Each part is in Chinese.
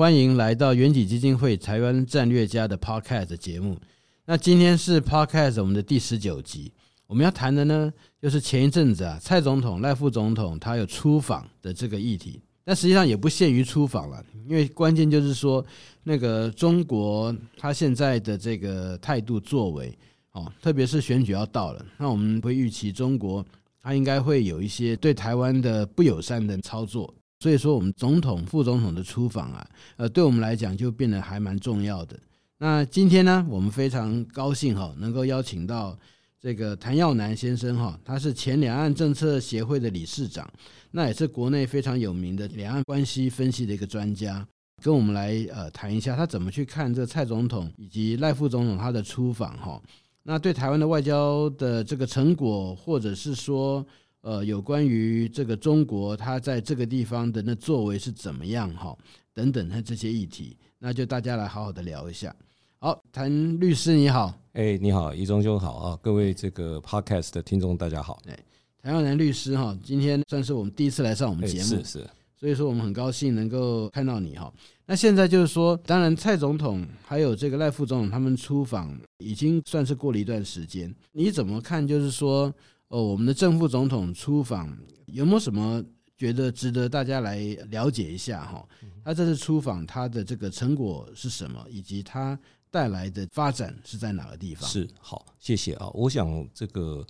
欢迎来到远景基金会台湾战略家的 Podcast 节目。那今天是 Podcast 我们的第十九集，我们要谈的呢，就是前一阵子啊，蔡总统、赖副总统他有出访的这个议题。但实际上也不限于出访了，因为关键就是说，那个中国他现在的这个态度作为，哦，特别是选举要到了，那我们会预期中国他应该会有一些对台湾的不友善的操作。所以说，我们总统、副总统的出访啊，呃，对我们来讲就变得还蛮重要的。那今天呢，我们非常高兴哈，能够邀请到这个谭耀南先生哈，他是前两岸政策协会的理事长，那也是国内非常有名的两岸关系分析的一个专家，跟我们来呃谈一下他怎么去看这蔡总统以及赖副总统他的出访哈。那对台湾的外交的这个成果，或者是说呃有关于这个中国他在这个地方的那作为是怎么样哈，等等的这些议题，那就大家来好好的聊一下。好，谭律师你好，哎，你好，易中兄好啊，各位这个 podcast 的听众大家好，哎，谭耀南律师哈，今天算是我们第一次来上我们节目，是是，所以说我们很高兴能够看到你哈。那现在就是说，当然蔡总统还有这个赖副总统他们出访已经算是过了一段时间，你怎么看？就是说，哦，我们的正副总统出访有没有什么觉得值得大家来了解一下哈？他这次出访他的这个成果是什么，以及他。带来的发展是在哪个地方？是好，谢谢啊。我想这个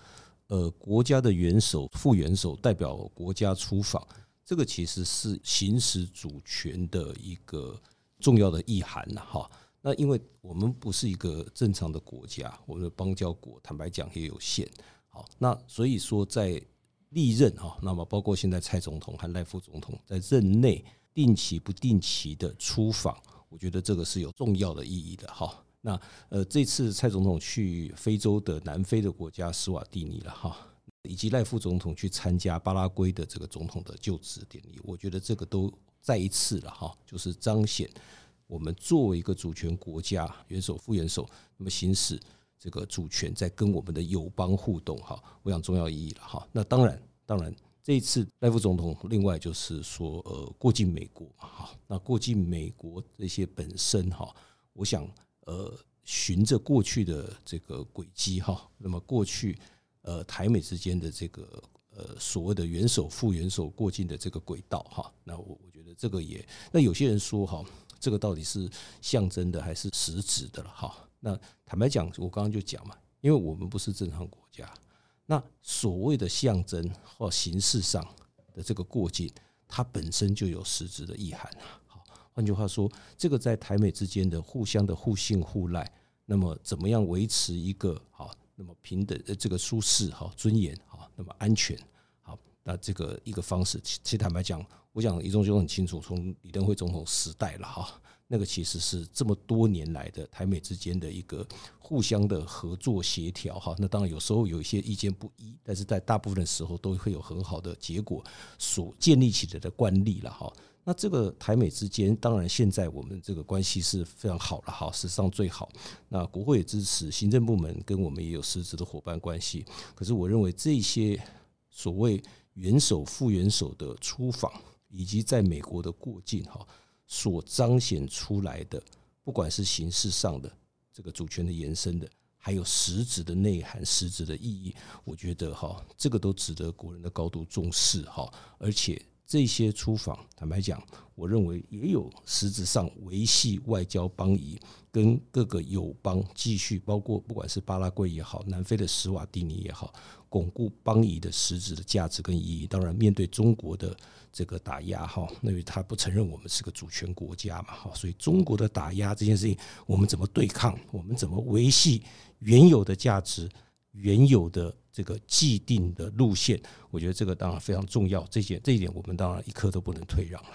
呃，国家的元首、副元首代表国家出访，这个其实是行使主权的一个重要的意涵呐。哈，那因为我们不是一个正常的国家，我们的邦交国，坦白讲也有限。好，那所以说在历任哈，那么包括现在蔡总统和赖副总统在任内定期不定期的出访。我觉得这个是有重要的意义的哈。那呃，这次蔡总统去非洲的南非的国家斯瓦蒂尼了哈，以及赖副总统去参加巴拉圭的这个总统的就职典礼，我觉得这个都再一次了哈，就是彰显我们作为一个主权国家元首、副元首，那么行使这个主权，在跟我们的友邦互动哈，我想重要意义了哈。那当然，当然。这一次赖副总统，另外就是说，呃，过境美国哈，那过境美国这些本身哈，我想，呃，循着过去的这个轨迹哈，那么过去呃台美之间的这个呃所谓的元首副元首过境的这个轨道哈，那我我觉得这个也，那有些人说哈，这个到底是象征的还是实质的了哈？那坦白讲，我刚刚就讲嘛，因为我们不是正常国家。那所谓的象征或形式上的这个过境，它本身就有实质的意涵。好，换句话说，这个在台美之间的互相的互信互赖，那么怎么样维持一个好，那么平等呃这个舒适好尊严好，那么安全好，那这个一个方式，其实坦白讲，我想怡忠兄很清楚，从李登辉总统时代了哈。那个其实是这么多年来的台美之间的一个互相的合作协调哈，那当然有时候有一些意见不一，但是在大部分的时候都会有很好的结果所建立起来的惯例了哈。那这个台美之间，当然现在我们这个关系是非常好了哈，史上最好。那国会也支持，行政部门跟我们也有实质的伙伴关系。可是我认为这些所谓元首、副元首的出访，以及在美国的过境哈。所彰显出来的，不管是形式上的这个主权的延伸的，还有实质的内涵、实质的意义，我觉得哈，这个都值得国人的高度重视哈。而且这些出访，坦白讲，我认为也有实质上维系外交邦谊，跟各个友邦继续，包括不管是巴拉圭也好，南非的史瓦蒂尼也好，巩固邦谊的实质的价值跟意义。当然，面对中国的。这个打压哈，因为他不承认我们是个主权国家嘛哈，所以中国的打压这件事情，我们怎么对抗？我们怎么维系原有的价值、原有的这个既定的路线？我觉得这个当然非常重要。这些这一点，我们当然一刻都不能退让了。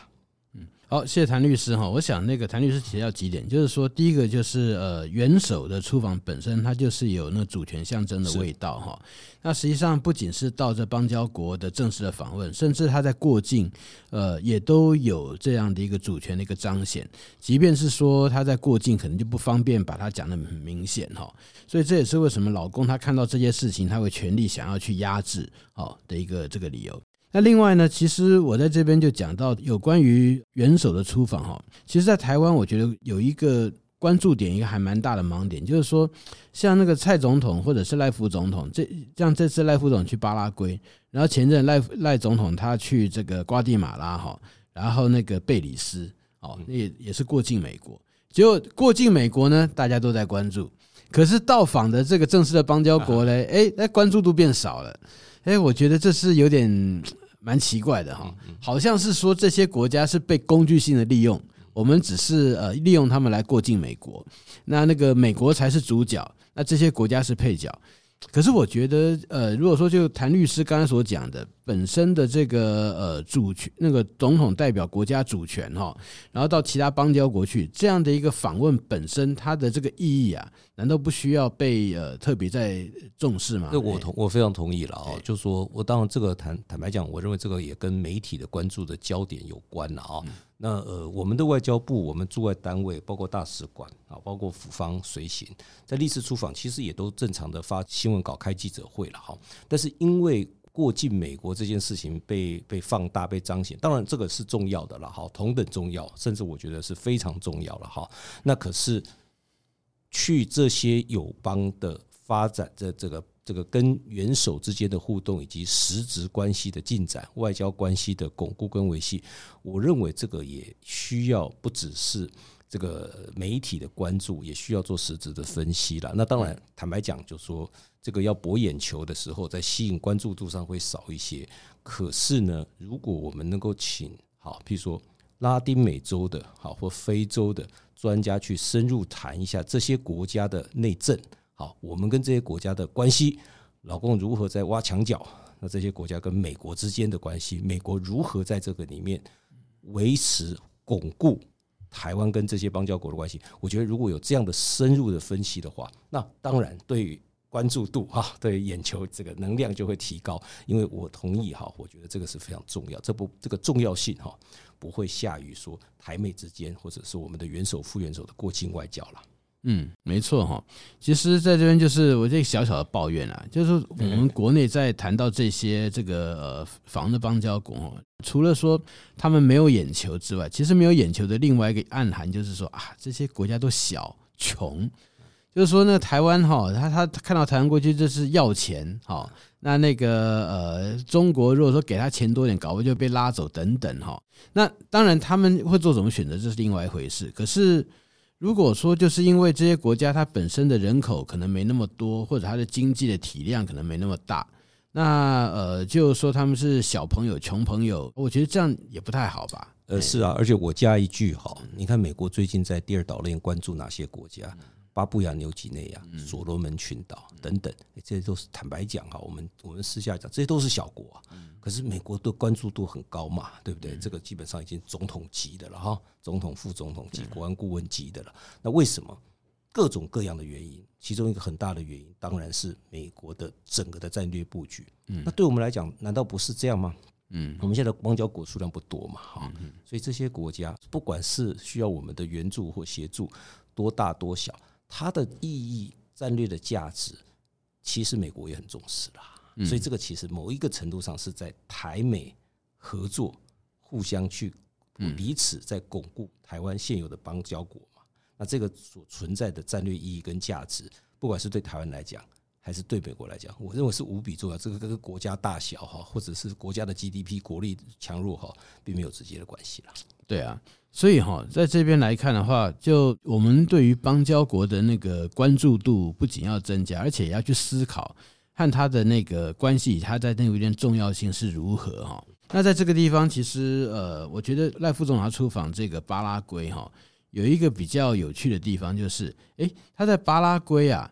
好，谢谢谭律师哈。我想那个谭律师提到几点，就是说，第一个就是呃，元首的出访本身，它就是有那主权象征的味道哈。那实际上不仅是到这邦交国的正式的访问，甚至他在过境，呃，也都有这样的一个主权的一个彰显。即便是说他在过境，可能就不方便把它讲得很明显哈。所以这也是为什么老公他看到这些事情，他会全力想要去压制好的一个这个理由。那另外呢，其实我在这边就讲到有关于元首的出访哈，其实，在台湾我觉得有一个关注点，一个还蛮大的盲点，就是说，像那个蔡总统或者是赖副总统，这像这次赖副总去巴拉圭，然后前阵赖赖总统他去这个瓜地马拉哈，然后那个贝里斯哦，也也是过境美国，结果过境美国呢，大家都在关注，可是到访的这个正式的邦交国嘞，哎，那关注度变少了，哎，我觉得这是有点。蛮奇怪的哈，好像是说这些国家是被工具性的利用，我们只是呃利用他们来过境美国，那那个美国才是主角，那这些国家是配角。可是我觉得，呃，如果说就谭律师刚才所讲的，本身的这个呃主权，那个总统代表国家主权哈，然后到其他邦交国去这样的一个访问本身，它的这个意义啊，难道不需要被呃特别在重视吗？那我同我非常同意了啊，就是说我当然这个坦坦白讲，我认为这个也跟媒体的关注的焦点有关了啊。那呃，我们的外交部，我们驻外单位，包括大使馆啊，包括府方随行，在历次出访，其实也都正常的发新闻稿、开记者会了哈。但是因为过境美国这件事情被被放大、被彰显，当然这个是重要的了哈，同等重要，甚至我觉得是非常重要了哈。那可是去这些友邦的发展的这个。这个跟元首之间的互动以及实质关系的进展、外交关系的巩固跟维系，我认为这个也需要不只是这个媒体的关注，也需要做实质的分析了。那当然，坦白讲，就说这个要博眼球的时候，在吸引关注度上会少一些。可是呢，如果我们能够请好，譬如说拉丁美洲的好或非洲的专家去深入谈一下这些国家的内政。好，我们跟这些国家的关系，老共如何在挖墙脚？那这些国家跟美国之间的关系，美国如何在这个里面维持巩固台湾跟这些邦交国的关系？我觉得如果有这样的深入的分析的话，那当然对于关注度哈，对眼球这个能量就会提高。因为我同意哈，我觉得这个是非常重要，这不这个重要性哈不会下于说台美之间或者是我们的元首副元首的过境外交了。嗯，没错哈。其实在这边就是我这个小小的抱怨啊，就是我们国内在谈到这些这个呃访的邦交国，除了说他们没有眼球之外，其实没有眼球的另外一个暗含就是说啊，这些国家都小穷，就是说那台湾哈，他他看到台湾过去就是要钱哈，那那个呃中国如果说给他钱多点，搞不就被拉走等等哈。那当然他们会做什么选择，这是另外一回事。可是。如果说就是因为这些国家它本身的人口可能没那么多，或者它的经济的体量可能没那么大，那呃，就说他们是小朋友、穷朋友，我觉得这样也不太好吧？呃，是啊，而且我加一句哈，你看美国最近在第二岛链关注哪些国家？巴布亚纽几内亚、所罗门群岛等等，这些都是坦白讲哈，我们我们私下讲，这些都是小国啊。可是美国的关注度很高嘛，对不对？这个基本上已经总统级的了哈，总统、副总统级、国安顾问级的了。那为什么？各种各样的原因，其中一个很大的原因，当然是美国的整个的战略布局。那对我们来讲，难道不是这样吗？嗯，我们现在邦交国数量不多嘛，哈，所以这些国家不管是需要我们的援助或协助，多大多小。它的意义、战略的价值，其实美国也很重视啦。所以这个其实某一个程度上是在台美合作，互相去彼此在巩固台湾现有的邦交国嘛。那这个所存在的战略意义跟价值，不管是对台湾来讲，还是对美国来讲，我认为是无比重要。这个跟国家大小哈，或者是国家的 GDP 国力强弱哈，并没有直接的关系啦。对啊。所以哈，在这边来看的话，就我们对于邦交国的那个关注度不仅要增加，而且也要去思考和他的那个关系，他在那边重要性是如何哈。那在这个地方，其实呃，我觉得赖副总他出访这个巴拉圭哈，有一个比较有趣的地方，就是诶，他在巴拉圭啊，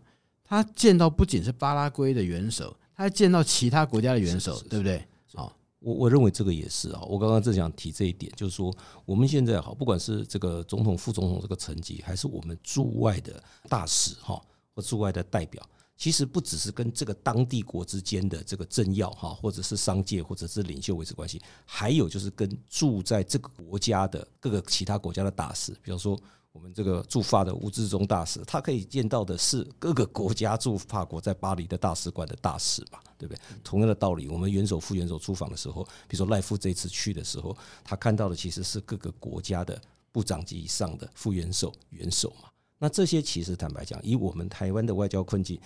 他见到不仅是巴拉圭的元首，他还见到其他国家的元首，对不对？好。我我认为这个也是啊。我刚刚正想提这一点，就是说我们现在好，不管是这个总统、副总统这个层级，还是我们驻外的大使哈，或驻外的代表，其实不只是跟这个当地国之间的这个政要哈，或者是商界，或者是领袖维持关系，还有就是跟住在这个国家的各个其他国家的大使，比方说。我们这个驻法的吴志忠大使，他可以见到的是各个国家驻法国在巴黎的大使馆的大使嘛，对不对？同样的道理，我们元首、副元首出访的时候，比如说赖夫这次去的时候，他看到的其实是各个国家的部长级以上的副元首、元首嘛。那这些其实坦白讲，以我们台湾的外交困境，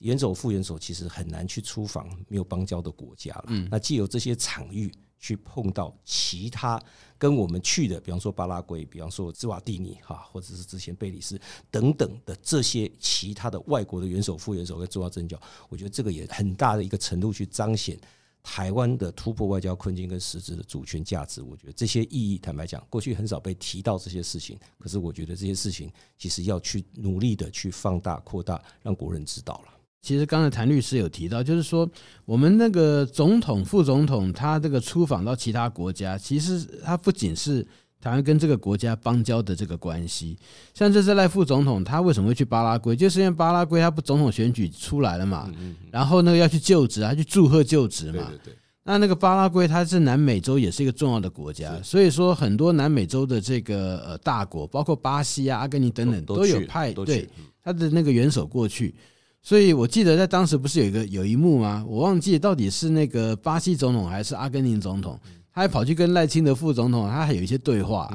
元首、副元首其实很难去出访没有邦交的国家了。那借由这些场域。去碰到其他跟我们去的，比方说巴拉圭，比方说兹瓦蒂尼哈，或者是之前贝里斯等等的这些其他的外国的元首、副元首跟重要政教，我觉得这个也很大的一个程度去彰显台湾的突破外交困境跟实质的主权价值。我觉得这些意义，坦白讲，过去很少被提到这些事情，可是我觉得这些事情其实要去努力的去放大、扩大，让国人知道了。其实刚才谭律师有提到，就是说我们那个总统、副总统，他这个出访到其他国家，其实他不仅是台湾跟这个国家邦交的这个关系。像这次赖副总统，他为什么会去巴拉圭？就是因为巴拉圭他不总统选举出来了嘛，然后那个要去就职，他去祝贺就职嘛。那那个巴拉圭它是南美洲也是一个重要的国家，所以说很多南美洲的这个呃大国，包括巴西啊、阿根廷等等，都有派对他的那个元首过去。所以，我记得在当时不是有一个有一幕吗？我忘记到底是那个巴西总统还是阿根廷总统，他还跑去跟赖清德副总统，他还有一些对话。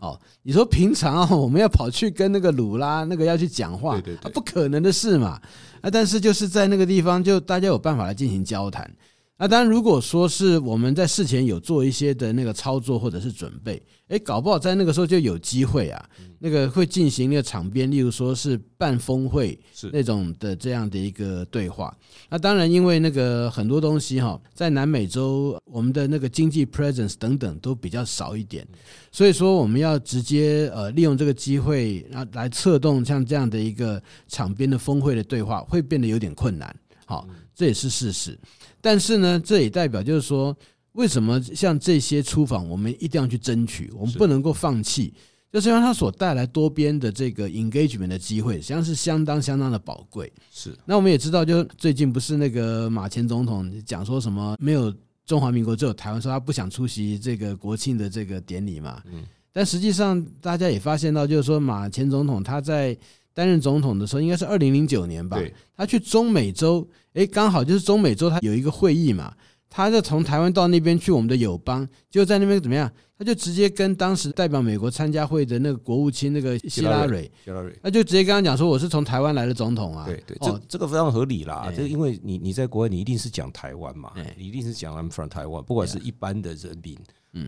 哦，你说平常我们要跑去跟那个鲁拉那个要去讲话，不可能的事嘛。啊，但是就是在那个地方，就大家有办法来进行交谈。那当然，如果说是我们在事前有做一些的那个操作或者是准备，诶，搞不好在那个时候就有机会啊，那个会进行那个场边，例如说是办峰会是那种的这样的一个对话。那当然，因为那个很多东西哈，在南美洲我们的那个经济 presence 等等都比较少一点，所以说我们要直接呃利用这个机会然后来策动像这样的一个场边的峰会的对话，会变得有点困难。好，这也是事实。但是呢，这也代表就是说，为什么像这些出访，我们一定要去争取，我们不能够放弃，就是因为它所带来多边的这个 engagement 的机会，实际上是相当相当的宝贵。是。那我们也知道，就最近不是那个马前总统讲说什么没有中华民国，只有台湾，说他不想出席这个国庆的这个典礼嘛。嗯。但实际上，大家也发现到，就是说马前总统他在担任总统的时候，应该是二零零九年吧，他去中美洲。哎，刚好就是中美洲，他有一个会议嘛，他就从台湾到那边去，我们的友邦就在那边怎么样？他就直接跟当时代表美国参加会的那个国务卿那个希拉蕊，希拉蕊，那就直接跟他讲说，我是从台湾来的总统啊。对对，这这个非常合理啦。这因为你你在国外，你一定是讲台湾嘛，你一定是讲 I'm from 台湾，不管是一般的人民，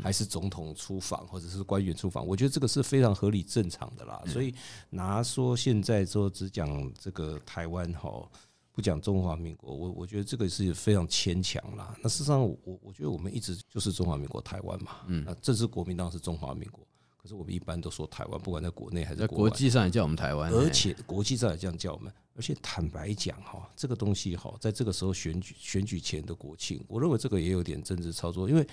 还是总统出访或者是官员出访，我觉得这个是非常合理正常的啦。所以拿说现在说只讲这个台湾哈。不讲中华民国，我我觉得这个是非常牵强啦。那事实上，我我觉得我们一直就是中华民国台湾嘛。嗯，那这支国民党是中华民国，可是我们一般都说台湾，不管在国内还是在国际上也叫我们台湾，而且国际上也这样叫我们。而且坦白讲哈，这个东西哈，在这个时候选举选举前的国庆，我认为这个也有点政治操作，因为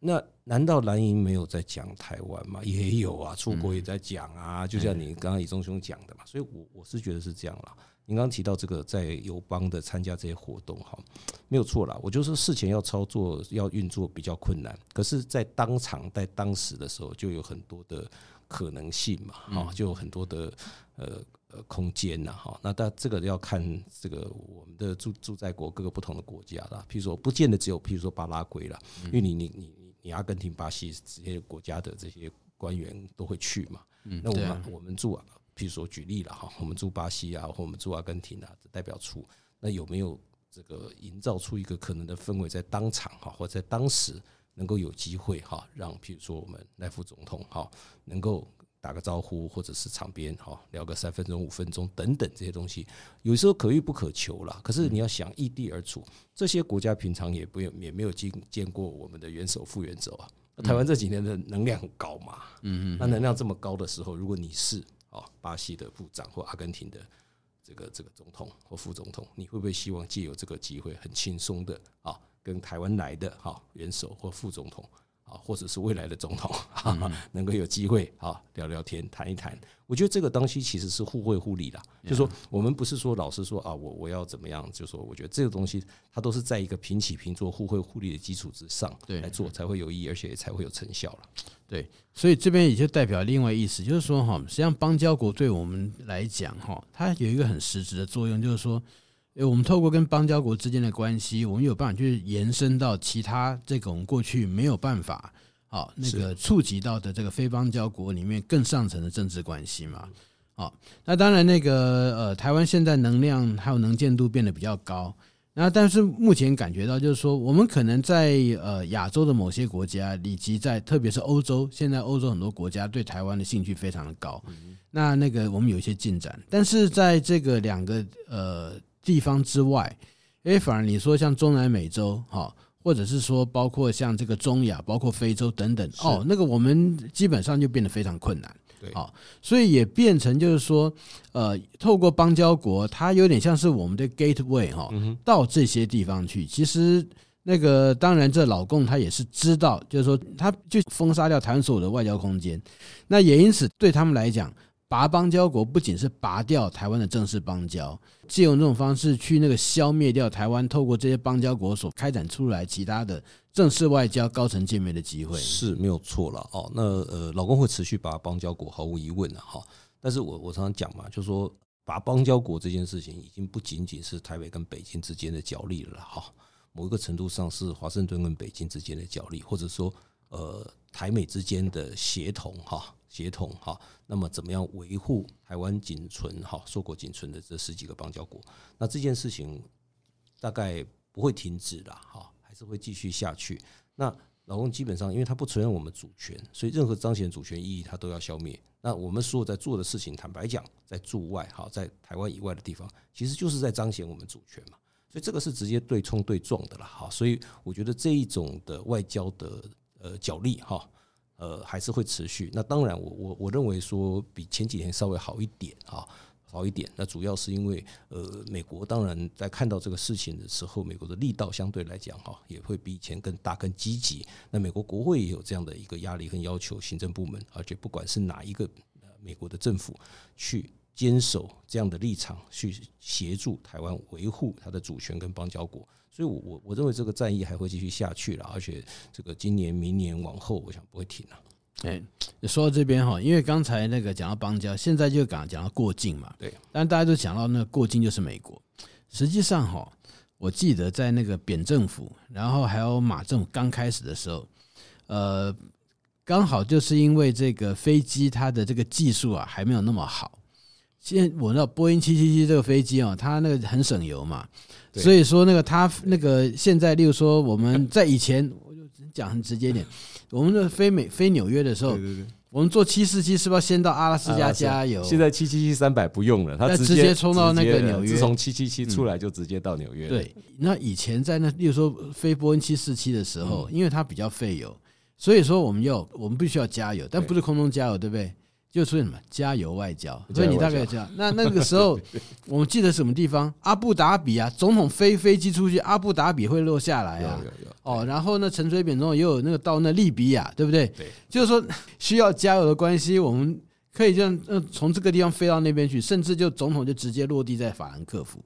那难道蓝营没有在讲台湾吗？也有啊，出国也在讲啊，就像你刚刚李宗兄讲的嘛。所以我我是觉得是这样啦。您刚刚提到这个在友邦的参加这些活动，哈，没有错啦。我就说事前要操作、要运作比较困难，可是，在当场、在当时的时候，就有很多的可能性嘛，哈，就有很多的呃呃空间呐，哈。那但这个要看这个我们的住住在国各个不同的国家啦。譬如说，不见得只有譬如说巴拉圭啦，因为你你你你你阿根廷、巴西这些国家的这些官员都会去嘛。那我们我们驻啊。比如说举例了哈，我们驻巴西啊，或我们驻阿根廷啊的代表处，那有没有这个营造出一个可能的氛围，在当场哈，或在当时能够有机会哈，让譬如说我们赖副总统哈，能够打个招呼，或者是场边哈聊个三分钟、五分钟等等这些东西，有时候可遇不可求啦。可是你要想异地而处，这些国家平常也不也没有见见过我们的元首、副元首啊。台湾这几年的能量很高嘛，嗯嗯，那能量这么高的时候，如果你是哦，巴西的部长或阿根廷的这个这个总统或副总统，你会不会希望借由这个机会很轻松的啊，跟台湾来的哈元首或副总统。啊，或者是未来的总统，能够有机会啊聊聊天、谈一谈，我觉得这个东西其实是互惠互利的。就是说，我们不是说老是说啊，我我要怎么样？就是说，我觉得这个东西它都是在一个平起平坐、互惠互利的基础之上来做，才会有意义，而且才会有成效了。对，所以这边也就代表另外意思，就是说哈，实际上邦交国对我们来讲哈，它有一个很实质的作用，就是说。诶，我们透过跟邦交国之间的关系，我们有办法去延伸到其他这种过去没有办法好那个触及到的这个非邦交国里面更上层的政治关系嘛。好，那当然那个呃，台湾现在能量还有能见度变得比较高，那但是目前感觉到就是说，我们可能在呃亚洲的某些国家，以及在特别是欧洲，现在欧洲很多国家对台湾的兴趣非常的高。那那个我们有一些进展，但是在这个两个呃。地方之外，诶，反而你说像中南美洲，哈，或者是说包括像这个中亚，包括非洲等等，哦，那个我们基本上就变得非常困难，对，好，所以也变成就是说，呃，透过邦交国，它有点像是我们的 gateway 哈，到这些地方去。其实那个当然，这老共他也是知道，就是说，他就封杀掉台湾所有的外交空间，那也因此对他们来讲。拔邦交国不仅是拔掉台湾的正式邦交，借用这种方式去那个消灭掉台湾透过这些邦交国所开展出来其他的正式外交高层见面的机会，是没有错了哦。那呃，老公会持续拔邦交国，毫无疑问的哈。但是我我常常讲嘛，就说拔邦交国这件事情已经不仅仅是台北跟北京之间的角力了哈，某一个程度上是华盛顿跟北京之间的角力，或者说呃台美之间的协同哈。协同哈，那么怎么样维护台湾仅存哈硕果仅存的这十几个邦交国？那这件事情大概不会停止的哈，还是会继续下去。那老公基本上，因为他不承认我们主权，所以任何彰显主权意义，他都要消灭。那我们所有在做的事情，坦白讲，在驻外哈，在台湾以外的地方，其实就是在彰显我们主权嘛。所以这个是直接对冲对撞的了哈。所以我觉得这一种的外交的呃角力哈。呃，还是会持续。那当然我，我我认为说比前几天稍微好一点啊，好一点。那主要是因为呃，美国当然在看到这个事情的时候，美国的力道相对来讲哈，也会比以前更大、更积极。那美国国会也有这样的一个压力跟要求，行政部门，而且不管是哪一个美国的政府去坚守这样的立场，去协助台湾维护它的主权跟邦交国。所以我，我我认为这个战役还会继续下去了，而且这个今年、明年往后，我想不会停了。哎，说到这边哈，因为刚才那个讲到邦交，现在就讲讲到过境嘛。对，但大家都讲到那个过境就是美国。实际上哈，我记得在那个扁政府，然后还有马政府刚开始的时候，呃，刚好就是因为这个飞机它的这个技术啊还没有那么好。现在我知道波音七七七这个飞机啊，它那个很省油嘛。所以说，那个他那个现在，例如说我们在以前，我就讲很直接一点，我们的飞美飞纽约的时候，我们坐七四七是不是要先到阿拉斯加加油？现在七七七三百不用了，他直接冲到那个纽约，自从七七七出来就直接到纽约。对，那以前在那，例如说飞波音七四七的时候，因为它比较费油，所以说我们要我们必须要加油，但不是空中加油，对不对？就出现什么加油外交，所以你大概这样。那那个时候，我们记得什么地方？阿布达比啊，总统飞飞机出去，阿布达比会落下来啊。哦，然后呢，陈水扁总统也有那个到那利比亚，对不对？对，就是说需要加油的关系，我们可以这样，呃，从这个地方飞到那边去，甚至就总统就直接落地在法兰克福。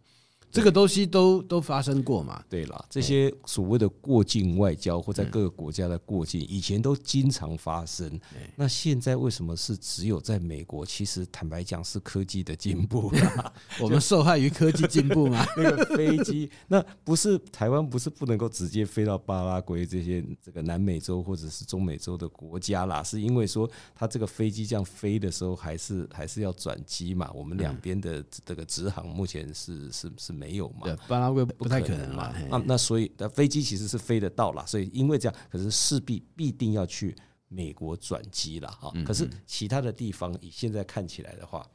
这个东西都都发生过嘛？对了，这些所谓的过境外交或在各个国家的过境，以前都经常发生。那现在为什么是只有在美国？其实坦白讲，是科技的进步。我们受害于科技进步嘛？那个飞机，那不是台湾不是不能够直接飞到巴拉圭这些这个南美洲或者是中美洲的国家啦？是因为说它这个飞机这样飞的时候，还是还是要转机嘛？我们两边的这个直航目前是是是没。没有嘛？对，巴拉圭不太可能嘛。那那所以，那飞机其实是飞得到了，所以因为这样，可是势必必定要去美国转机了哈。可是其他的地方，以现在看起来的话，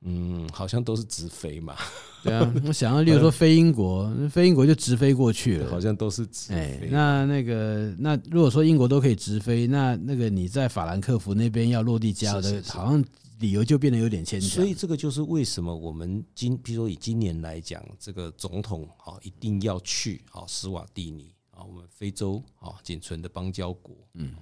嗯，好像都是直飞嘛。对啊，我想要，例如说飞英国，飞英国就直飞过去了，好像都是直飞。那那个，那如果说英国都可以直飞，那那个你在法兰克福那边要落地加油的，好像。理由就变得有点牵强。所以这个就是为什么我们今，比如说以今年来讲，这个总统啊一定要去啊斯瓦蒂尼啊，我们非洲啊仅存的邦交国，嗯。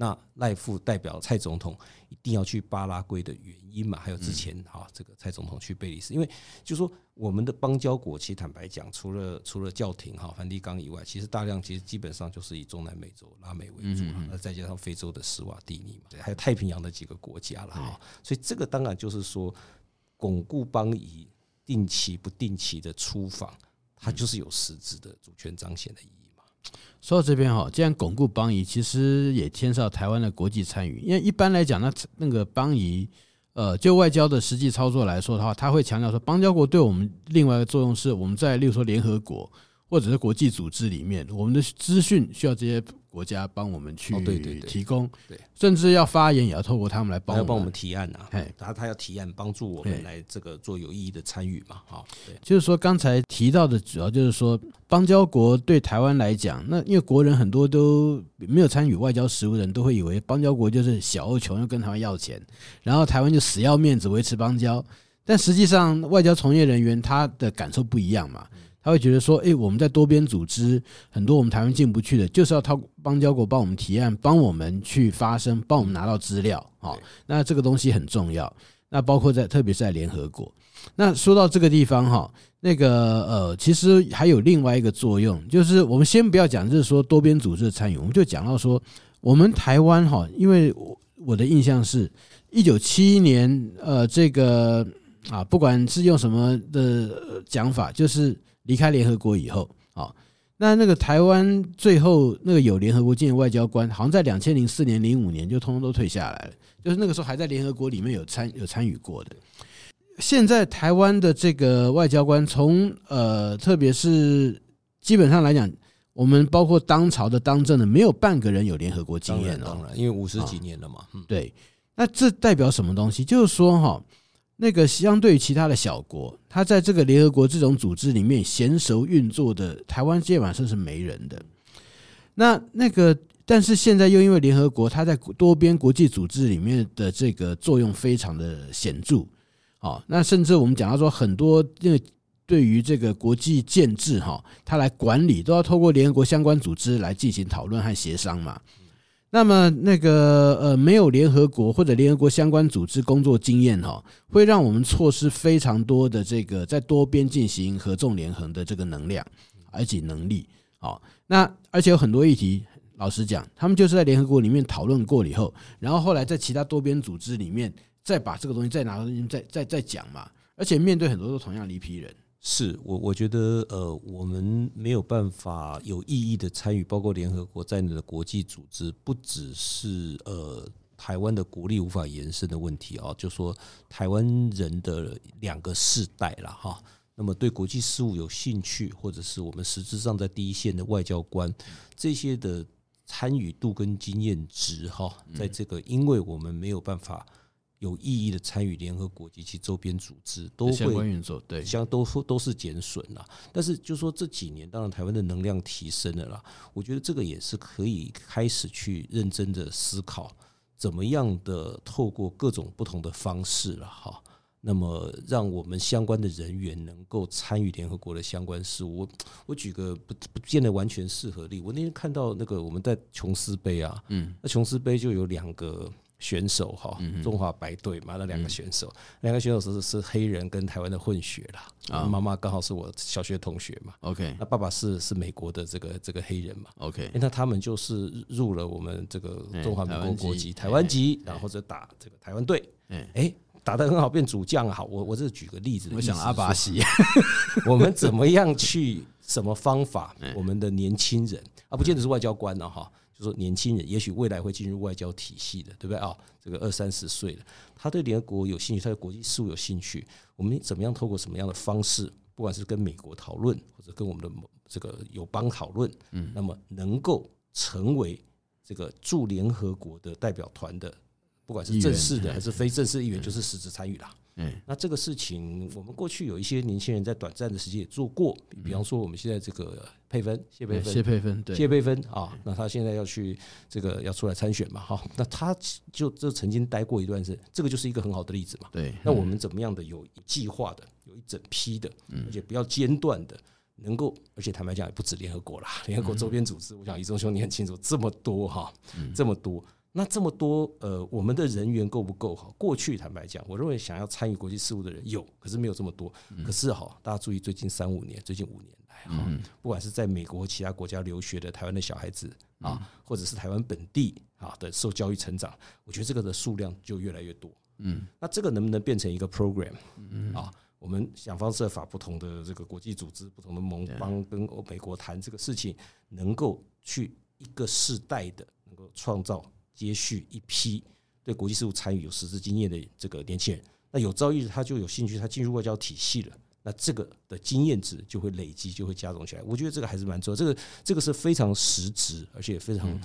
那赖副代表蔡总统一定要去巴拉圭的原因嘛？还有之前哈，这个蔡总统去贝里斯，因为就说我们的邦交国，其实坦白讲，除了除了教廷哈梵蒂冈以外，其实大量其实基本上就是以中南美洲拉美为主，那再加上非洲的斯瓦蒂尼嘛，还有太平洋的几个国家了哈。所以这个当然就是说，巩固邦谊，定期不定期的出访，它就是有实质的主权彰显的意义。说到这边哈，既然巩固邦谊，其实也牵涉到台湾的国际参与。因为一般来讲，那那个邦谊，呃，就外交的实际操作来说的话，他会强调说，邦交国对我们另外一个作用是，我们在例如说联合国或者是国际组织里面，我们的资讯需要这些。国家帮我们去提供，对，甚至要发言也要透过他们来帮，我们提案啊。然后他要提案帮助我们来这个做有意义的参与嘛。好，对，就是说刚才提到的主要就是说邦交国对台湾来讲，那因为国人很多都没有参与外交实务的人都会以为邦交国就是小欧穷，要跟台湾要钱，然后台湾就死要面子维持邦交，但实际上外交从业人员他的感受不一样嘛。他会觉得说，诶，我们在多边组织，很多我们台湾进不去的，就是要靠邦交国帮我们提案，帮我们去发声，帮我们拿到资料，哦，那这个东西很重要。那包括在，特别是在联合国。那说到这个地方哈，那个呃，其实还有另外一个作用，就是我们先不要讲，就是说多边组织的参与，我们就讲到说，我们台湾哈，因为我我的印象是，一九七一年，呃，这个啊，不管是用什么的讲法，就是。离开联合国以后，啊，那那个台湾最后那个有联合国境外交官，好像在两千零四年、零五年就通通都退下来了，就是那个时候还在联合国里面有参有参与过的。现在台湾的这个外交官，从呃，特别是基本上来讲，我们包括当朝的、当政的，没有半个人有联合国经验哦。当然，因为五十几年了嘛。对，那这代表什么东西？就是说哈。那个相对于其他的小国，他在这个联合国这种组织里面娴熟运作的，台湾基本上是没人的。那那个，但是现在又因为联合国，它在多边国际组织里面的这个作用非常的显著。好，那甚至我们讲到说，很多因为对于这个国际建制哈，它来管理都要透过联合国相关组织来进行讨论和协商嘛。那么那个呃，没有联合国或者联合国相关组织工作经验哈，会让我们错失非常多的这个在多边进行合纵连横的这个能量，而且能力。好，那而且有很多议题，老实讲，他们就是在联合国里面讨论过了以后，然后后来在其他多边组织里面再把这个东西再拿出去再再再讲嘛，而且面对很多都同样的一批人。是我，我觉得呃，我们没有办法有意义的参与，包括联合国在内的国际组织，不只是呃台湾的国力无法延伸的问题啊，就说台湾人的两个世代了哈。那么对国际事务有兴趣，或者是我们实质上在第一线的外交官，这些的参与度跟经验值哈，在这个，因为我们没有办法。有意义的参与联合国及其周边组织都会对，相都都是减损了。但是就说这几年，当然台湾的能量提升了啦，我觉得这个也是可以开始去认真的思考，怎么样的透过各种不同的方式了哈。那么让我们相关的人员能够参与联合国的相关事务。我我举个不不见得完全适合例，我那天看到那个我们在琼斯杯啊，嗯，那琼斯杯就有两个。选手哈，中华白队嘛，那两个选手，两个选手是是黑人跟台湾的混血啦。妈妈刚好是我小学同学嘛。OK，那爸爸是是美国的这个这个黑人嘛。OK，那他们就是入了我们这个中华民国国籍，台湾籍，然后或者打这个台湾队。哎，打得很好，变主将好。我我这举个例子，我想阿巴西，我们怎么样去什么方法？我们的年轻人啊，不见得是外交官了哈。就说年轻人，也许未来会进入外交体系的，对不对啊？这个二三十岁的，他对联合国有兴趣，他对国际事务有兴趣。我们怎么样透过什么样的方式，不管是跟美国讨论，或者跟我们的这个友邦讨论，嗯，那么能够成为这个驻联合国的代表团的，不管是正式的还是非正式议员，就是实质参与啦。嗯，那这个事情我们过去有一些年轻人在短暂的时间也做过，比方说我们现在这个佩芬谢佩芬谢佩芬对。谢佩芬啊，那他现在要去这个要出来参选嘛，哈，那他就就曾经待过一段时间，这个就是一个很好的例子嘛。对，那我们怎么样的有计划的，有一整批的，而且不要间断的。能够，而且坦白讲也不止联合国啦，联合国周边组织，我想一中兄你很清楚，这么多哈，这么多，那这么多呃，我们的人员够不够好？过去坦白讲，我认为想要参与国际事务的人有，可是没有这么多。可是哈，大家注意，最近三五年，最近五年来哈，不管是在美国其他国家留学的台湾的小孩子啊，或者是台湾本地啊的受教育成长，我觉得这个的数量就越来越多。嗯，那这个能不能变成一个 program？嗯啊？我们想方设法，不同的这个国际组织、不同的盟邦跟欧美国谈这个事情，能够去一个世代的，能够创造接续一批对国际事务参与有实质经验的这个年轻人。那有朝一日他就有兴趣，他进入外交体系了，那这个的经验值就会累积，就会加重起来。我觉得这个还是蛮重要，这个这个是非常实质，而且非常。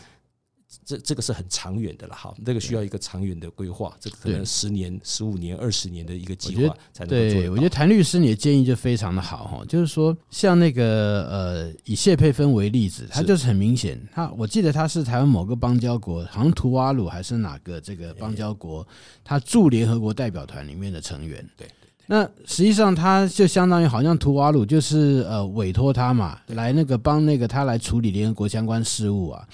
这这个是很长远的了哈，这个需要一个长远的规划，这个可能十年、十五年、二十年的一个计划才能做。对，我觉得谭律师你的建议就非常的好哈，就是说像那个呃，以谢佩芬为例子，他就是很明显，他我记得他是台湾某个邦交国，好像图瓦鲁还是哪个这个邦交国，他驻联合国代表团里面的成员。对。那实际上，他就相当于好像图瓦鲁就是呃委托他嘛，来那个帮那个他来处理联合国相关事务啊。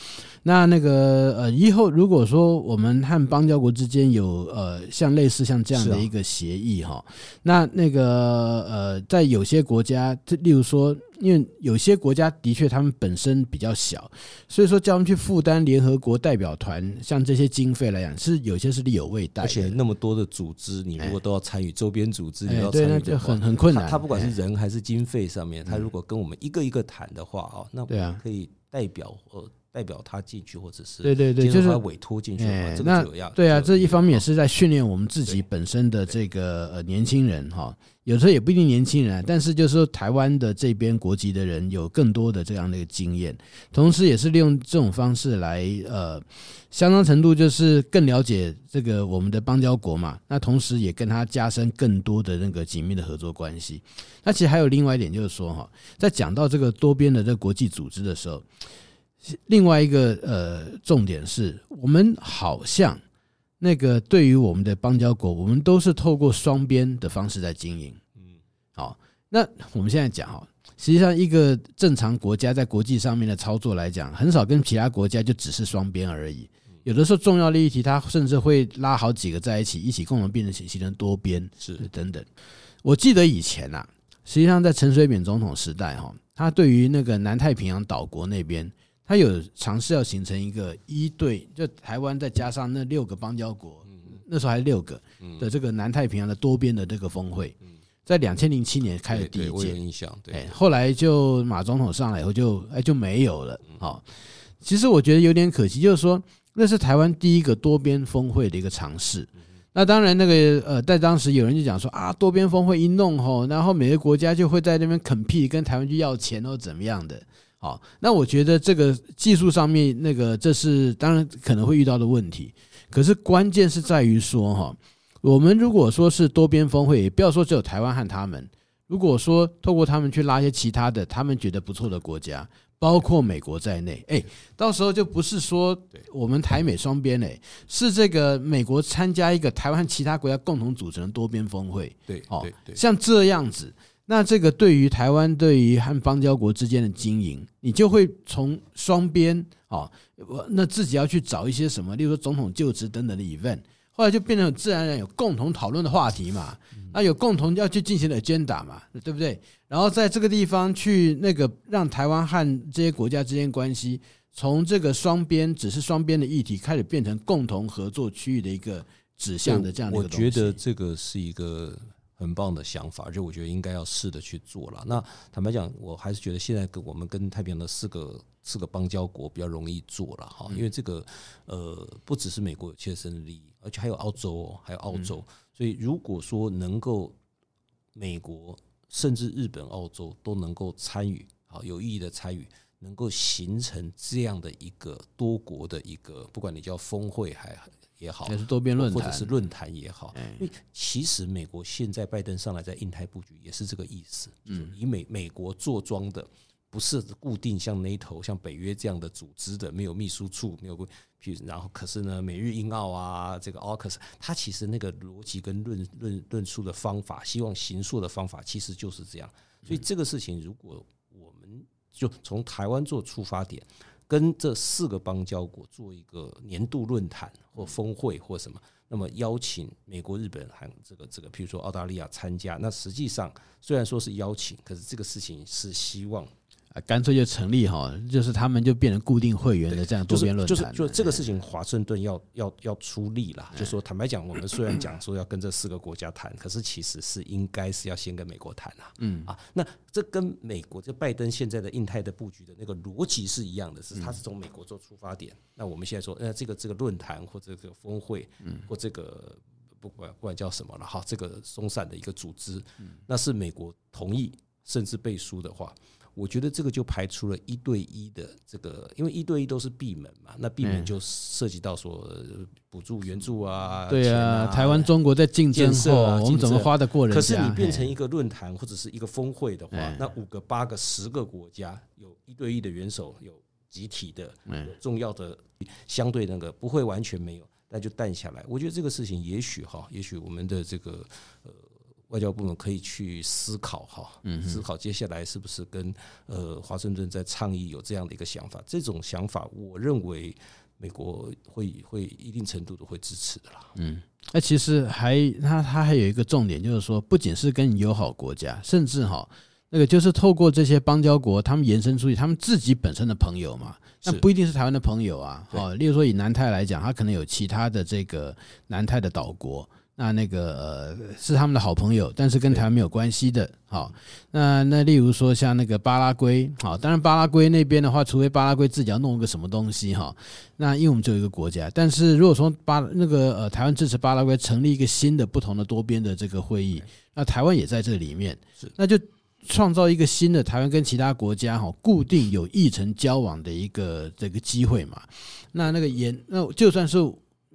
那那个呃，以后如果说我们和邦交国之间有呃像类似像这样的一个协议哈，那那个呃，在有些国家，这例如说。因为有些国家的确他们本身比较小，所以说叫他们去负担联合国代表团像这些经费来讲，是有些是力有未逮。而且那么多的组织，你如果都要参与周边组织，你要参与，对，那就很很困难。他不管是人还是经费上面，他如果跟我们一个一个谈的话啊，那对啊，可以代表呃代表他进去，或者是对对对，就是他委托进去的话，这个就要对啊，这一方面也是在训练我们自己本身的这个呃年轻人哈。有时候也不一定年轻人，但是就是说台湾的这边国籍的人有更多的这样的一个经验，同时也是利用这种方式来呃，相当程度就是更了解这个我们的邦交国嘛。那同时也跟他加深更多的那个紧密的合作关系。那其实还有另外一点就是说哈，在讲到这个多边的这个国际组织的时候，另外一个呃重点是我们好像。那个对于我们的邦交国，我们都是透过双边的方式在经营。嗯，好，那我们现在讲哈，实际上一个正常国家在国际上面的操作来讲，很少跟其他国家就只是双边而已。有的时候重要的议题，它甚至会拉好几个在一起，一起共同变成形成多边是等等。我记得以前呐，实际上在陈水扁总统时代哈，他对于那个南太平洋岛国那边。他有尝试要形成一个一对，就台湾再加上那六个邦交国，那时候还是六个的这个南太平洋的多边的这个峰会，在两千零七年开了第一届，印象对，后来就马总统上来以后就哎就没有了。好，其实我觉得有点可惜，就是说那是台湾第一个多边峰会的一个尝试。那当然那个呃，在当时有人就讲说啊，多边峰会一弄吼，然后每个国家就会在那边啃屁，跟台湾去要钱或怎么样的。好，那我觉得这个技术上面，那个这是当然可能会遇到的问题。可是关键是在于说，哈，我们如果说是多边峰会，也不要说只有台湾和他们，如果说透过他们去拉一些其他的他们觉得不错的国家，包括美国在内，哎，到时候就不是说我们台美双边哎，是这个美国参加一个台湾其他国家共同组成的多边峰会，对，哦，像这样子。那这个对于台湾对于和邦交国之间的经营，你就会从双边啊，那自己要去找一些什么，例如说总统就职等等的 event，后来就变成自然而然有共同讨论的话题嘛，那有共同要去进行的 agenda 嘛，对不对？然后在这个地方去那个让台湾和这些国家之间关系，从这个双边只是双边的议题，开始变成共同合作区域的一个指向的这样的一个东西。我觉得这个是一个。很棒的想法，而且我觉得应该要试着去做了。那坦白讲，我还是觉得现在跟我们跟太平洋的四个四个邦交国比较容易做了哈，因为这个呃不只是美国有切身的利益，而且还有澳洲，还有澳洲。所以如果说能够美国甚至日本、澳洲都能够参与，好有意义的参与，能够形成这样的一个多国的一个，不管你叫峰会还也好，也是多边论坛或者是论坛也好。因为其实美国现在拜登上来在印太布局也是这个意思，嗯，以美美国坐庄的。不是固定像 NATO、像北约这样的组织的，没有秘书处，没有过，譬如然后可是呢，美日英澳啊，这个 AUKUS，它其实那个逻辑跟论论论述的方法，希望行塑的方法，其实就是这样。所以这个事情，如果我们就从台湾做出发点，跟这四个邦交国做一个年度论坛或峰会或什么，那么邀请美国、日本、韩这个这个，譬如说澳大利亚参加，那实际上虽然说是邀请，可是这个事情是希望。啊，干脆就成立哈，就是他们就变成固定会员的这样多边论坛，就是就这个事情，华盛顿要要要出力了。就说坦白讲，我们虽然讲说要跟这四个国家谈，可是其实是应该是要先跟美国谈啊。嗯啊，那这跟美国这拜登现在的印太的布局的那个逻辑是一样的，是他是从美国做出发点。那我们现在说，呃，这个这个论坛或者这个峰会，嗯，或这个不管不管叫什么了哈，这个松散的一个组织，那是美国同意甚至背书的话。我觉得这个就排除了一对一的这个，因为一对一都是闭门嘛，那闭门就涉及到说补助援助啊，对啊，台湾中国在竞争后，我们怎么花得过人家？可是你变成一个论坛或者是一个峰会的话，那五个、八个、十个国家有一对一的元首，有集体的重要的相对那个不会完全没有，那就淡下来。我觉得这个事情也许哈，也许我们的这个呃。外交部门可以去思考哈，思考接下来是不是跟呃华盛顿在倡议有这样的一个想法。这种想法，我认为美国会会一定程度的会支持的啦。嗯，那其实还他他还有一个重点，就是说不仅是跟友好国家，甚至哈那个就是透过这些邦交国，他们延伸出去，他们自己本身的朋友嘛，那不一定是台湾的朋友啊。哦，例如说以南太来讲，他可能有其他的这个南太的岛国。那那个呃是他们的好朋友，但是跟台湾没有关系的。好，那那例如说像那个巴拉圭，好，当然巴拉圭那边的话，除非巴拉圭自己要弄一个什么东西哈。那因为我们只有一个国家，但是如果说巴那个呃台湾支持巴拉圭成立一个新的不同的多边的这个会议，那台湾也在这里面，那就创造一个新的台湾跟其他国家哈固定有议程交往的一个这个机会嘛。那那个也那就算是。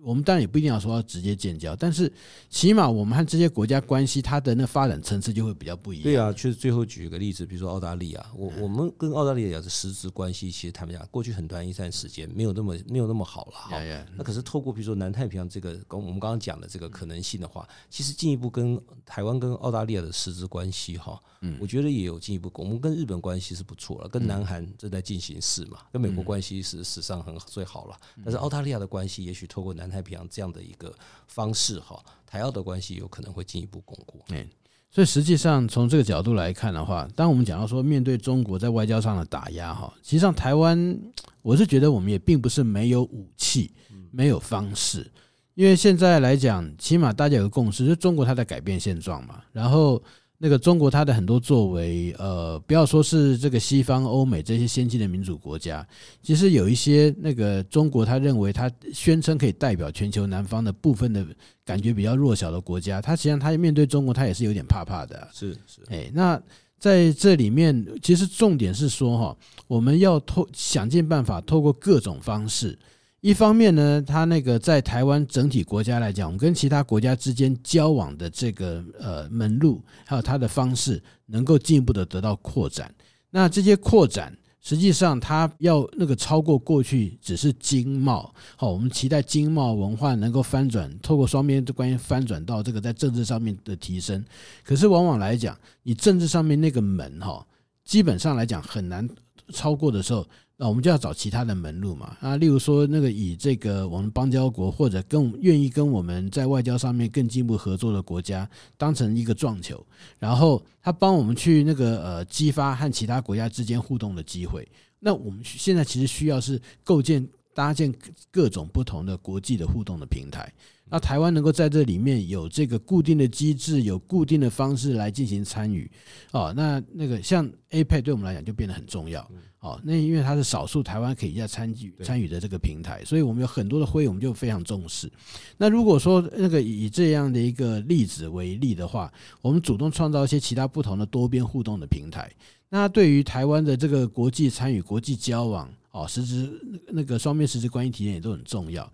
我们当然也不一定要说要直接建交，但是起码我们和这些国家关系，它的那发展层次就会比较不一样。对啊，确实最后举一个例子，比如说澳大利亚，我我们跟澳大利亚的实质关系，其实他们讲过去很短一段时间没有那么没有那么好了哈。那可是透过比如说南太平洋这个，跟我们刚刚讲的这个可能性的话，其实进一步跟台湾跟澳大利亚的实质关系哈，嗯，我觉得也有进一步。我们跟日本关系是不错了，跟南韩正在进行式嘛，跟美国关系是史上很最好了。但是澳大利亚的关系，也许透过南。太平洋这样的一个方式哈，台澳的关系有可能会进一步巩固。嗯，所以实际上从这个角度来看的话，当我们讲到说面对中国在外交上的打压哈，实际上台湾我是觉得我们也并不是没有武器、没有方式，因为现在来讲，起码大家有个共识，就是中国它在改变现状嘛，然后。那个中国，它的很多作为，呃，不要说是这个西方欧美这些先进的民主国家，其实有一些那个中国，他认为他宣称可以代表全球南方的部分的感觉比较弱小的国家，他实际上他面对中国，他也是有点怕怕的。是是，哎，那在这里面，其实重点是说哈，我们要透想尽办法，透过各种方式。一方面呢，他那个在台湾整体国家来讲，我们跟其他国家之间交往的这个呃门路，还有它的方式，能够进一步的得到扩展。那这些扩展，实际上它要那个超过过去只是经贸，好，我们期待经贸文化能够翻转，透过双边的关系翻转到这个在政治上面的提升。可是往往来讲，你政治上面那个门哈，基本上来讲很难超过的时候。那我们就要找其他的门路嘛，啊，例如说那个以这个我们邦交国或者更愿意跟我们在外交上面更进一步合作的国家当成一个撞球，然后他帮我们去那个呃激发和其他国家之间互动的机会。那我们现在其实需要是构建搭建各种不同的国际的互动的平台。那台湾能够在这里面有这个固定的机制，有固定的方式来进行参与，哦，那那个像 APEC 对我们来讲就变得很重要。哦，那因为它是少数台湾可以在参与参与的这个平台，所以我们有很多的会议，我们就非常重视。那如果说那个以这样的一个例子为例的话，我们主动创造一些其他不同的多边互动的平台，那对于台湾的这个国际参与、国际交往，哦，实质那个双边实质关系体验也都很重要。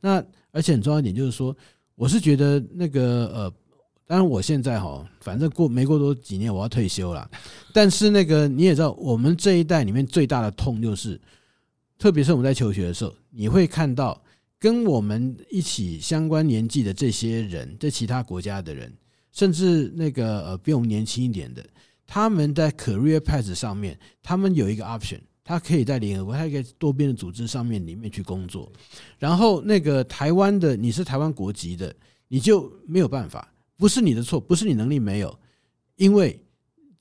那而且很重要一点就是说，我是觉得那个呃，当然我现在哈，反正过没过多几年我要退休了，但是那个你也知道，我们这一代里面最大的痛就是，特别是我们在求学的时候，你会看到跟我们一起相关年纪的这些人，在其他国家的人，甚至那个呃比我们年轻一点的。他们在 career path 上面，他们有一个 option，他可以在联合国，他可以在多边的组织上面里面去工作。然后那个台湾的，你是台湾国籍的，你就没有办法，不是你的错，不是你能力没有，因为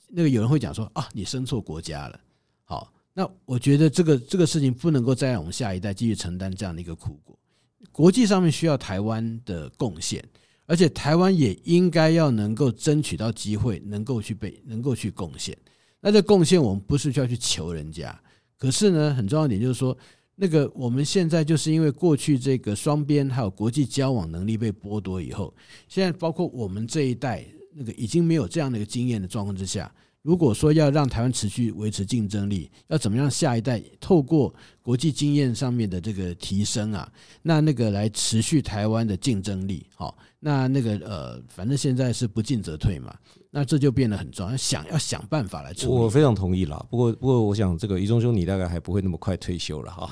那个有人会讲说啊，你生错国家了。好，那我觉得这个这个事情不能够再让我们下一代继续承担这样的一个苦果。国际上面需要台湾的贡献。而且台湾也应该要能够争取到机会，能够去被能够去贡献。那这贡献我们不是需要去求人家，可是呢，很重要一点就是说，那个我们现在就是因为过去这个双边还有国际交往能力被剥夺以后，现在包括我们这一代那个已经没有这样的一个经验的状况之下。如果说要让台湾持续维持竞争力，要怎么样下一代透过国际经验上面的这个提升啊，那那个来持续台湾的竞争力，好，那那个呃，反正现在是不进则退嘛。那这就变得很重要，想要想办法来处理。我非常同意啦。不过，不过，我想这个于忠兄，你大概还不会那么快退休了哈。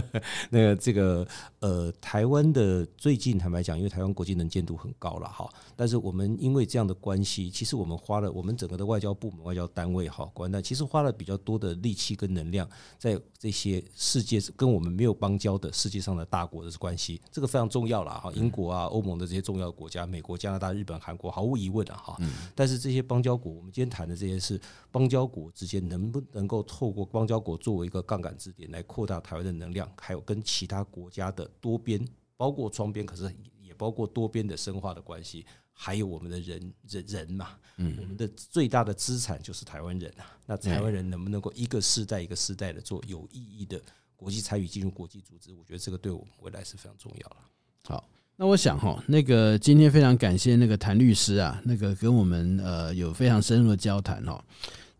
那个这个呃，台湾的最近坦白讲，因为台湾国际能见度很高了哈。但是我们因为这样的关系，其实我们花了我们整个的外交部门、外交单位哈，官单其实花了比较多的力气跟能量在这些世界跟我们没有邦交的世界上的大国的关系，这个非常重要了哈。英国啊、欧盟的这些重要国家，美国、加拿大、日本、韩国，毫无疑问的哈。但是这些邦交国，我们今天谈的这些是邦交国之间能不能够透过邦交国作为一个杠杆支点来扩大台湾的能量，还有跟其他国家的多边，包括双边，可是也包括多边的深化的关系，还有我们的人人人嘛，嗯，我们的最大的资产就是台湾人啊。那台湾人能不能够一个世代一个世代的做有意义的国际参与进入国际组织？我觉得这个对我们未来是非常重要了。好。那我想哈，那个今天非常感谢那个谭律师啊，那个跟我们呃有非常深入的交谈哈。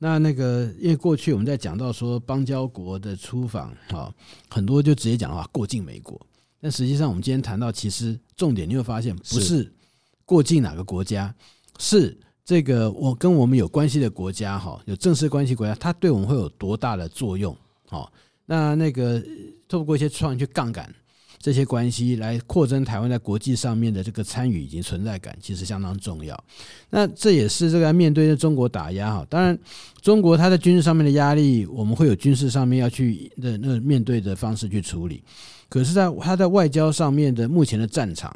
那那个因为过去我们在讲到说邦交国的出访哈，很多就直接讲啊过境美国，但实际上我们今天谈到，其实重点你会发现不是过境哪个国家，是这个我跟我们有关系的国家哈，有正式关系国家，它对我们会有多大的作用？好，那那个透过一些创意去杠杆。这些关系来扩增台湾在国际上面的这个参与以及存在感，其实相当重要。那这也是这个面对着中国打压哈，当然中国它在军事上面的压力，我们会有军事上面要去的那面对的方式去处理。可是，在它在外交上面的目前的战场，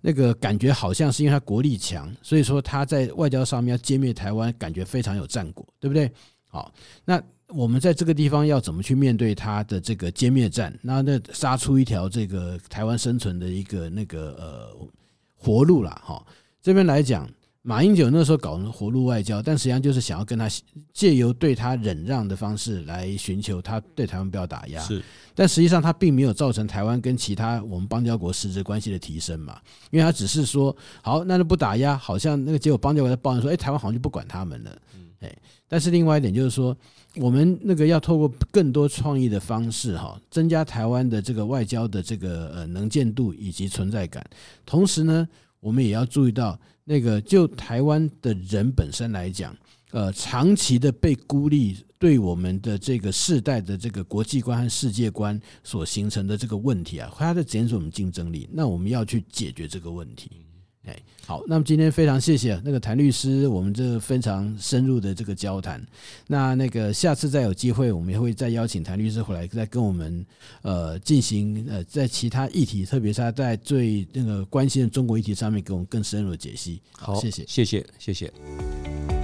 那个感觉好像是因为它国力强，所以说它在外交上面要歼灭台湾，感觉非常有战果，对不对？好，那。我们在这个地方要怎么去面对他的这个歼灭战？那那杀出一条这个台湾生存的一个那个呃活路了哈。这边来讲，马英九那时候搞活路外交，但实际上就是想要跟他借由对他忍让的方式来寻求他对台湾不要打压。是，但实际上他并没有造成台湾跟其他我们邦交国实质关系的提升嘛，因为他只是说好，那就不打压，好像那个结果邦交国在抱怨说，哎，台湾好像就不管他们了。哎，但是另外一点就是说。我们那个要透过更多创意的方式哈，增加台湾的这个外交的这个呃能见度以及存在感。同时呢，我们也要注意到那个就台湾的人本身来讲，呃，长期的被孤立，对我们的这个世代的这个国际观和世界观所形成的这个问题啊，它在减少我们竞争力。那我们要去解决这个问题。哎，好，那么今天非常谢谢那个谭律师，我们这非常深入的这个交谈。那那个下次再有机会，我们也会再邀请谭律师回来，再跟我们呃进行呃在其他议题，特别是他在最那个关心的中国议题上面，给我们更深入的解析。好，谢谢，谢谢，谢谢。